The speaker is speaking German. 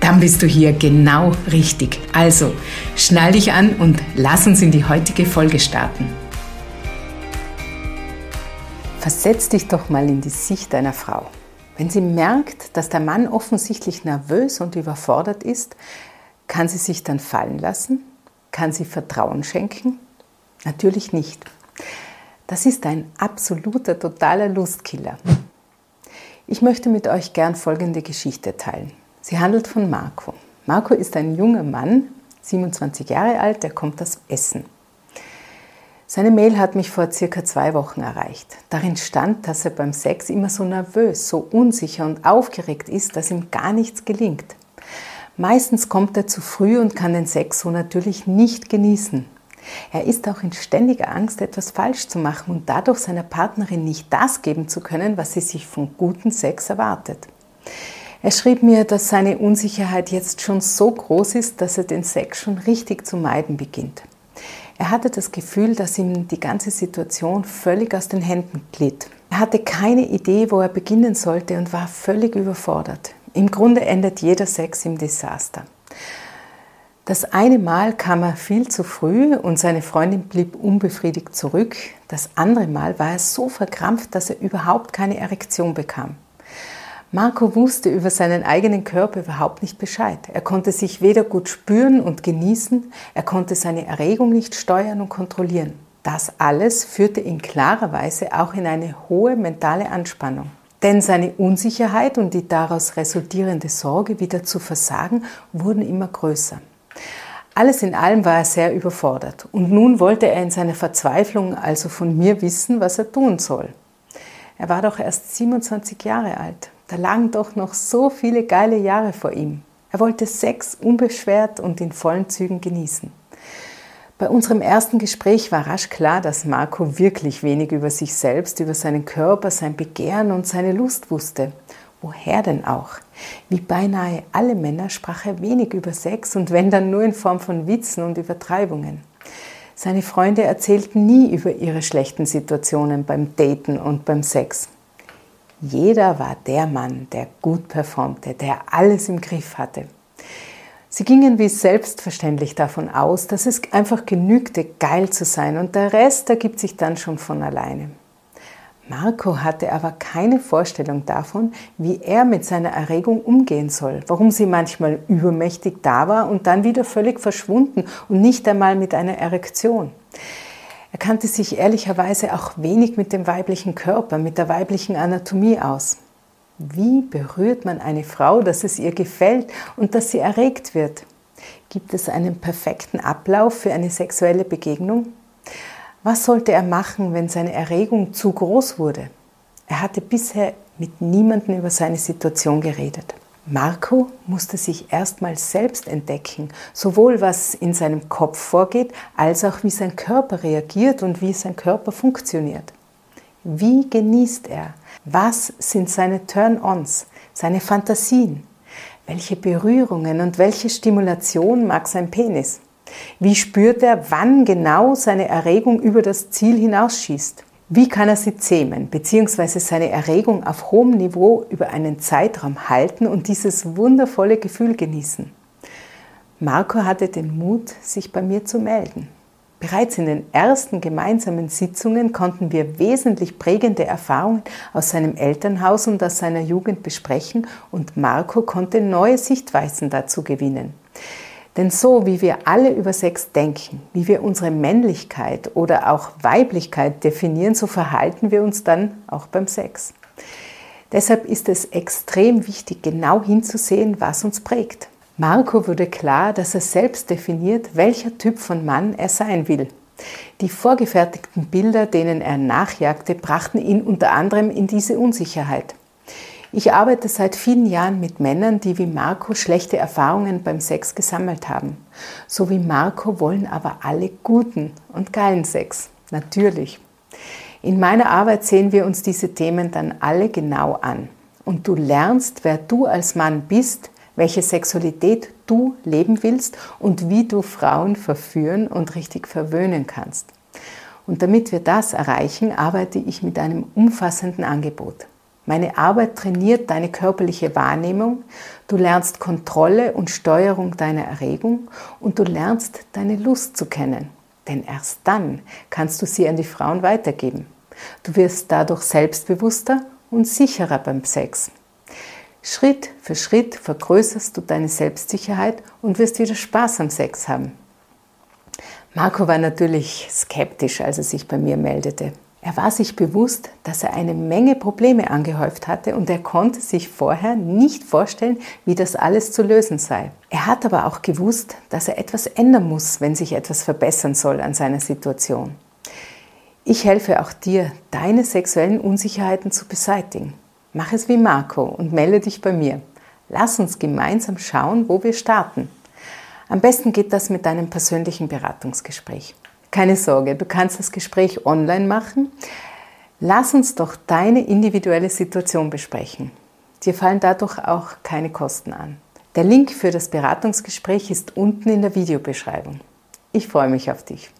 Dann bist du hier genau richtig. Also, schnall dich an und lass uns in die heutige Folge starten. Versetz dich doch mal in die Sicht einer Frau. Wenn sie merkt, dass der Mann offensichtlich nervös und überfordert ist, kann sie sich dann fallen lassen? Kann sie Vertrauen schenken? Natürlich nicht. Das ist ein absoluter, totaler Lustkiller. Ich möchte mit euch gern folgende Geschichte teilen. Sie handelt von Marco. Marco ist ein junger Mann, 27 Jahre alt, der kommt aus Essen. Seine Mail hat mich vor circa zwei Wochen erreicht. Darin stand, dass er beim Sex immer so nervös, so unsicher und aufgeregt ist, dass ihm gar nichts gelingt. Meistens kommt er zu früh und kann den Sex so natürlich nicht genießen. Er ist auch in ständiger Angst, etwas falsch zu machen und dadurch seiner Partnerin nicht das geben zu können, was sie sich von gutem Sex erwartet. Er schrieb mir, dass seine Unsicherheit jetzt schon so groß ist, dass er den Sex schon richtig zu meiden beginnt. Er hatte das Gefühl, dass ihm die ganze Situation völlig aus den Händen glitt. Er hatte keine Idee, wo er beginnen sollte und war völlig überfordert. Im Grunde endet jeder Sex im Desaster. Das eine Mal kam er viel zu früh und seine Freundin blieb unbefriedigt zurück. Das andere Mal war er so verkrampft, dass er überhaupt keine Erektion bekam. Marco wusste über seinen eigenen Körper überhaupt nicht Bescheid. Er konnte sich weder gut spüren und genießen, er konnte seine Erregung nicht steuern und kontrollieren. Das alles führte ihn klarerweise auch in eine hohe mentale Anspannung. Denn seine Unsicherheit und die daraus resultierende Sorge, wieder zu versagen, wurden immer größer. Alles in allem war er sehr überfordert und nun wollte er in seiner Verzweiflung also von mir wissen, was er tun soll. Er war doch erst 27 Jahre alt. Da lagen doch noch so viele geile Jahre vor ihm. Er wollte Sex unbeschwert und in vollen Zügen genießen. Bei unserem ersten Gespräch war rasch klar, dass Marco wirklich wenig über sich selbst, über seinen Körper, sein Begehren und seine Lust wusste. Woher denn auch? Wie beinahe alle Männer sprach er wenig über Sex und wenn dann nur in Form von Witzen und Übertreibungen. Seine Freunde erzählten nie über ihre schlechten Situationen beim Daten und beim Sex. Jeder war der Mann, der gut performte, der alles im Griff hatte. Sie gingen wie selbstverständlich davon aus, dass es einfach genügte, geil zu sein und der Rest ergibt sich dann schon von alleine. Marco hatte aber keine Vorstellung davon, wie er mit seiner Erregung umgehen soll, warum sie manchmal übermächtig da war und dann wieder völlig verschwunden und nicht einmal mit einer Erektion. Er kannte sich ehrlicherweise auch wenig mit dem weiblichen Körper, mit der weiblichen Anatomie aus. Wie berührt man eine Frau, dass es ihr gefällt und dass sie erregt wird? Gibt es einen perfekten Ablauf für eine sexuelle Begegnung? Was sollte er machen, wenn seine Erregung zu groß wurde? Er hatte bisher mit niemandem über seine Situation geredet. Marco musste sich erstmal selbst entdecken, sowohl was in seinem Kopf vorgeht, als auch wie sein Körper reagiert und wie sein Körper funktioniert. Wie genießt er? Was sind seine Turn-ons, seine Fantasien? Welche Berührungen und welche Stimulation mag sein Penis? Wie spürt er, wann genau seine Erregung über das Ziel hinausschießt? Wie kann er sie zähmen bzw. seine Erregung auf hohem Niveau über einen Zeitraum halten und dieses wundervolle Gefühl genießen? Marco hatte den Mut, sich bei mir zu melden. Bereits in den ersten gemeinsamen Sitzungen konnten wir wesentlich prägende Erfahrungen aus seinem Elternhaus und aus seiner Jugend besprechen und Marco konnte neue Sichtweisen dazu gewinnen. Denn so wie wir alle über Sex denken, wie wir unsere Männlichkeit oder auch Weiblichkeit definieren, so verhalten wir uns dann auch beim Sex. Deshalb ist es extrem wichtig, genau hinzusehen, was uns prägt. Marco wurde klar, dass er selbst definiert, welcher Typ von Mann er sein will. Die vorgefertigten Bilder, denen er nachjagte, brachten ihn unter anderem in diese Unsicherheit. Ich arbeite seit vielen Jahren mit Männern, die wie Marco schlechte Erfahrungen beim Sex gesammelt haben. So wie Marco wollen aber alle guten und geilen Sex. Natürlich. In meiner Arbeit sehen wir uns diese Themen dann alle genau an. Und du lernst, wer du als Mann bist, welche Sexualität du leben willst und wie du Frauen verführen und richtig verwöhnen kannst. Und damit wir das erreichen, arbeite ich mit einem umfassenden Angebot. Meine Arbeit trainiert deine körperliche Wahrnehmung, du lernst Kontrolle und Steuerung deiner Erregung und du lernst deine Lust zu kennen. Denn erst dann kannst du sie an die Frauen weitergeben. Du wirst dadurch selbstbewusster und sicherer beim Sex. Schritt für Schritt vergrößerst du deine Selbstsicherheit und wirst wieder Spaß am Sex haben. Marco war natürlich skeptisch, als er sich bei mir meldete. Er war sich bewusst, dass er eine Menge Probleme angehäuft hatte und er konnte sich vorher nicht vorstellen, wie das alles zu lösen sei. Er hat aber auch gewusst, dass er etwas ändern muss, wenn sich etwas verbessern soll an seiner Situation. Ich helfe auch dir, deine sexuellen Unsicherheiten zu beseitigen. Mach es wie Marco und melde dich bei mir. Lass uns gemeinsam schauen, wo wir starten. Am besten geht das mit deinem persönlichen Beratungsgespräch. Keine Sorge, du kannst das Gespräch online machen. Lass uns doch deine individuelle Situation besprechen. Dir fallen dadurch auch keine Kosten an. Der Link für das Beratungsgespräch ist unten in der Videobeschreibung. Ich freue mich auf dich.